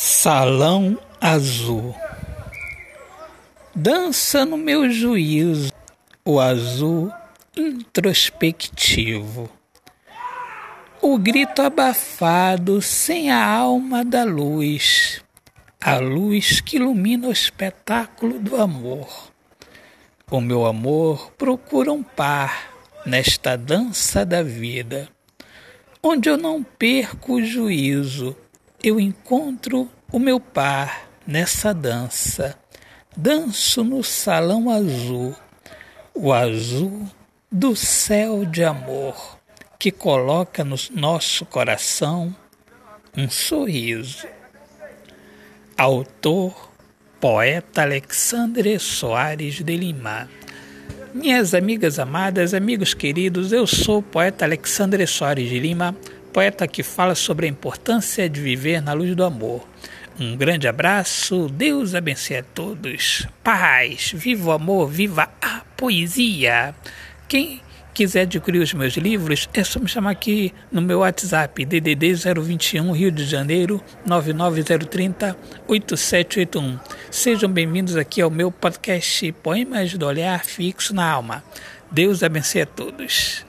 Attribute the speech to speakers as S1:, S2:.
S1: Salão Azul Dança no meu juízo o azul introspectivo. O grito abafado sem a alma da luz, a luz que ilumina o espetáculo do amor. O meu amor procura um par nesta dança da vida, onde eu não perco o juízo eu encontro o meu par nessa dança. Danço no salão azul, o azul do céu de amor, que coloca no nosso coração um sorriso. Autor, poeta Alexandre Soares de Lima. Minhas amigas amadas, amigos queridos, eu sou o poeta Alexandre Soares de Lima poeta que fala sobre a importância de viver na luz do amor. Um grande abraço, Deus abençoe a todos. Paz, viva o amor, viva a poesia. Quem quiser adquirir os meus livros, é só me chamar aqui no meu WhatsApp, DDD 021 Rio de Janeiro 99030 8781. Sejam bem-vindos aqui ao meu podcast Poemas do Olhar Fixo na Alma. Deus abençoe a todos.